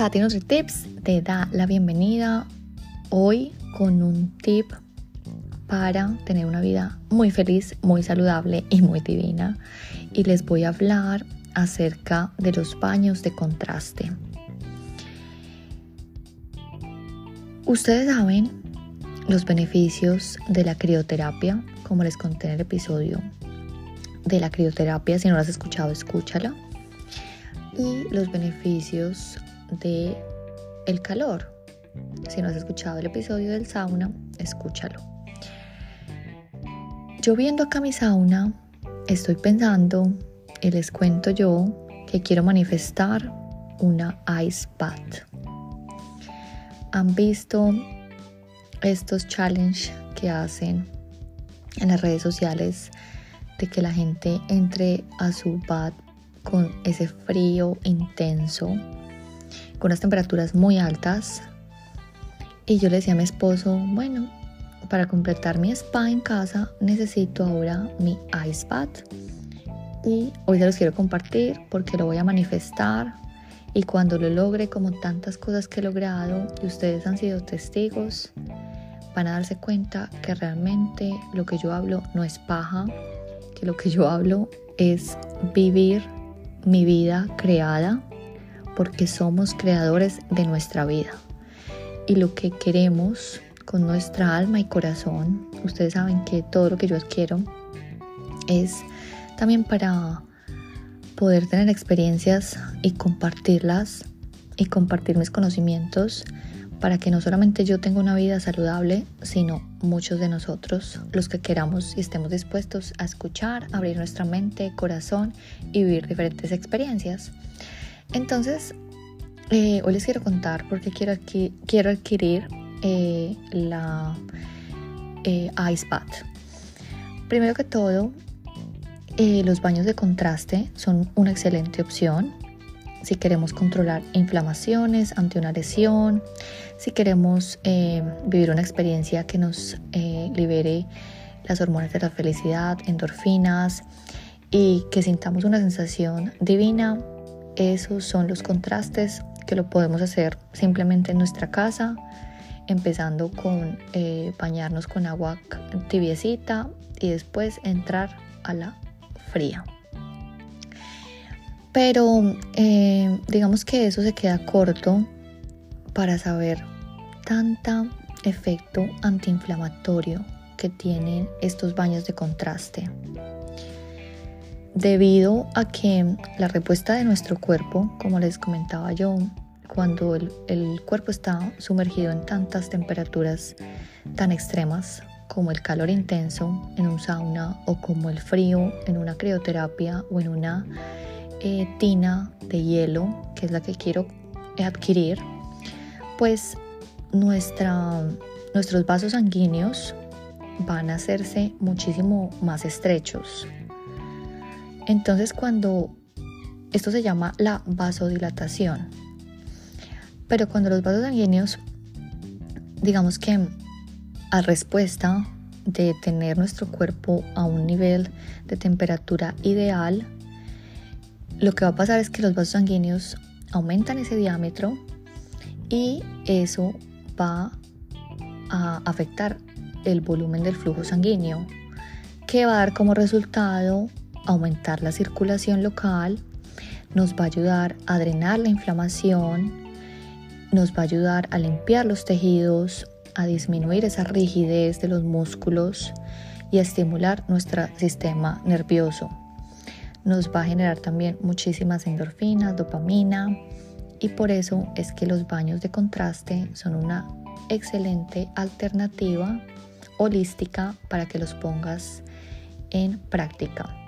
Tati Tips te da la bienvenida hoy con un tip para tener una vida muy feliz, muy saludable y muy divina. Y les voy a hablar acerca de los baños de contraste. Ustedes saben los beneficios de la crioterapia, como les conté en el episodio de la crioterapia. Si no lo has escuchado, escúchala. Y los beneficios de el calor. Si no has escuchado el episodio del sauna, escúchalo. Yo viendo acá mi sauna, estoy pensando y les cuento yo que quiero manifestar una ice bath. ¿Han visto estos challenges que hacen en las redes sociales de que la gente entre a su bath con ese frío intenso, con unas temperaturas muy altas. Y yo le decía a mi esposo, bueno, para completar mi spa en casa necesito ahora mi ice bath. Y hoy se los quiero compartir porque lo voy a manifestar. Y cuando lo logre, como tantas cosas que he logrado y ustedes han sido testigos, van a darse cuenta que realmente lo que yo hablo no es paja, que lo que yo hablo es vivir mi vida creada porque somos creadores de nuestra vida. Y lo que queremos con nuestra alma y corazón, ustedes saben que todo lo que yo quiero es también para poder tener experiencias y compartirlas y compartir mis conocimientos para que no solamente yo tenga una vida saludable, sino muchos de nosotros, los que queramos y estemos dispuestos a escuchar, abrir nuestra mente, corazón y vivir diferentes experiencias. Entonces, eh, hoy les quiero contar porque quiero, quiero adquirir eh, la eh. Primero que todo, los baños de contraste son una excelente opción si queremos controlar inflamaciones ante una lesión, si queremos eh, vivir una experiencia que nos eh, libere las hormonas de la felicidad, endorfinas y que sintamos una sensación divina, esos son los contrastes que lo podemos hacer simplemente en nuestra casa, empezando con eh, bañarnos con agua tibiecita y después entrar a la fría. Pero eh, digamos que eso se queda corto para saber tanta efecto antiinflamatorio que tienen estos baños de contraste. Debido a que la respuesta de nuestro cuerpo, como les comentaba yo, cuando el, cuerpo está sumergido en tantas temperaturas tan extremas como el calor intenso en un sauna o como el frío en una crioterapia o en una eh, tina de hielo, que es la que quiero adquirir, pues nuestros vasos sanguíneos van a hacerse muchísimo más estrechos. Entonces cuando esto se llama la vasodilatación, pero cuando los vasos sanguíneos, digamos que a respuesta de tener nuestro cuerpo a un nivel de temperatura ideal, lo que va a pasar es que los vasos sanguíneos aumentan ese diámetro y eso va a afectar el volumen del flujo sanguíneo, que va a dar como resultado aumentar la circulación local, nos va a ayudar a drenar la inflamación, nos va a ayudar a limpiar los tejidos, a disminuir esa rigidez de los músculos y a estimular nuestro sistema nervioso nos va a generar también muchísimas endorfinas, dopamina y por eso es que los baños de contraste son una excelente alternativa holística para que los pongas en práctica.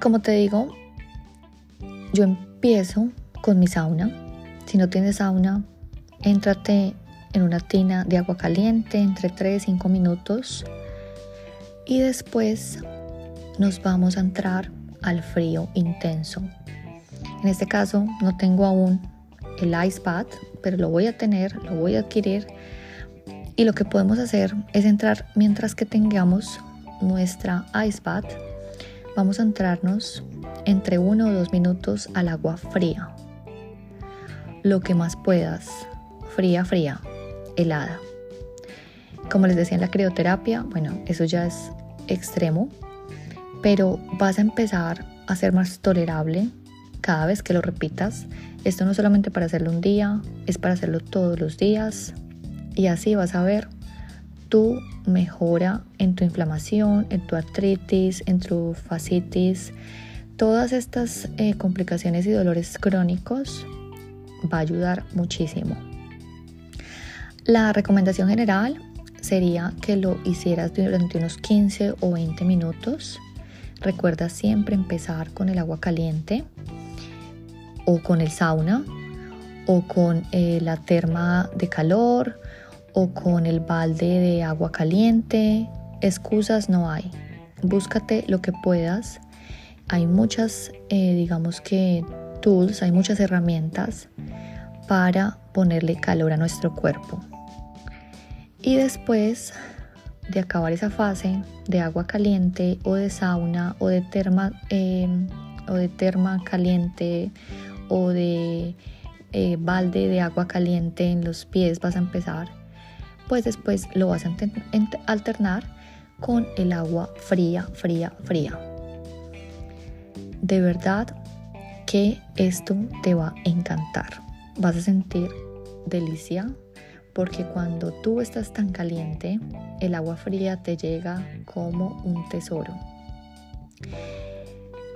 Como te digo, yo empiezo con mi sauna. Si no tienes sauna, éntrate en una tina de agua caliente entre 3 y 5 minutos y después nos vamos a entrar al frío intenso. En este caso no tengo aún el ice bath, pero lo voy a tener, lo voy a adquirir. Y lo que podemos hacer es entrar mientras que tengamos nuestra ice bath. Vamos a entrarnos entre uno o dos minutos al agua fría. lo que más puedas, fría, fría, helada. Como les decía en la crioterapia, bueno, eso ya es extremo, pero vas a empezar a ser más tolerable cada vez que lo repitas. Esto no solamente para hacerlo un día, es para hacerlo todos los días y así vas a ver tu mejora en tu inflamación, en tu artritis, en tu fascitis, todas estas eh, complicaciones y dolores crónicos va a ayudar muchísimo. La recomendación general sería que lo hicieras durante unos 15 o 20 minutos. Recuerda siempre empezar con el agua caliente o con el sauna o con eh, la terma de calor o con el balde de agua caliente. Excusas no hay. Búscate lo que puedas. Hay muchas, eh, digamos que, tools, hay muchas herramientas para ponerle calor a nuestro cuerpo. Y después de acabar esa fase de agua caliente o de sauna o de terma, em, o de terma caliente o de eh, balde de agua caliente en los pies vas a empezar, pues después lo vas a alternar con el agua fría, fría, fría. De verdad que esto te va a encantar. Vas a sentir delicia porque cuando tú estás tan caliente, el agua fría te llega como un tesoro.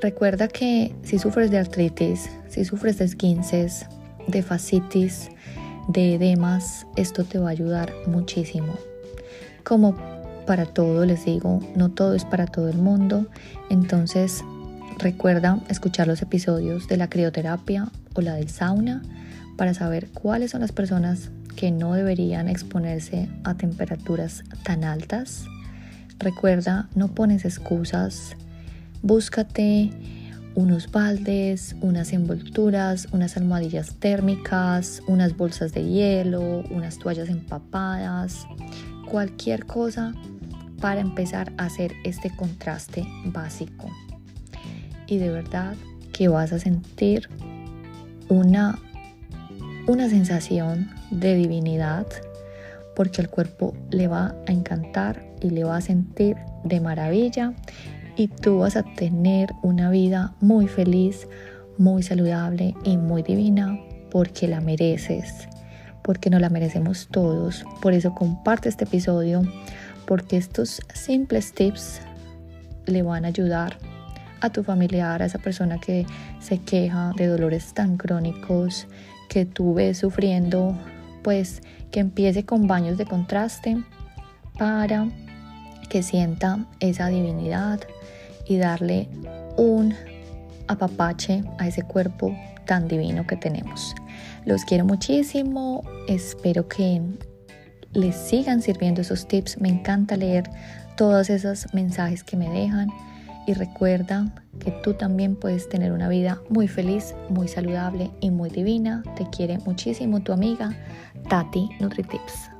Recuerda que si sufres de artritis, si sufres de esguinces, de fascitis, de edemas, esto te va a ayudar muchísimo. Como para todo, les digo, no todo es para todo el mundo. Entonces, recuerda escuchar los episodios de la crioterapia o la del sauna para saber cuáles son las personas que no deberían exponerse a temperaturas tan altas. Recuerda, no pones excusas, búscate unos baldes, unas envolturas, unas almohadillas térmicas, unas bolsas de hielo, unas toallas empapadas, cualquier cosa para empezar a hacer este contraste básico. Y de verdad que vas a sentir una, una sensación de divinidad porque el cuerpo le va a encantar y le va a sentir de maravilla y tú vas a tener una vida muy feliz, muy saludable y muy divina porque la mereces, porque no la merecemos todos. Por eso comparte este episodio, porque estos simples tips le van a ayudar a tu familiar, a esa persona que se queja de dolores tan crónicos que tú ves sufriendo, pues que empiece con baños de contraste para que sienta esa divinidad, y darle un apapache a ese cuerpo tan divino que tenemos. Los quiero muchísimo, espero que les sigan sirviendo esos tips, me encanta leer todos esos mensajes que me dejan y recuerda que tú también puedes tener una vida muy feliz, muy saludable y muy divina. Te quiere muchísimo tu amiga Tati NutriTips.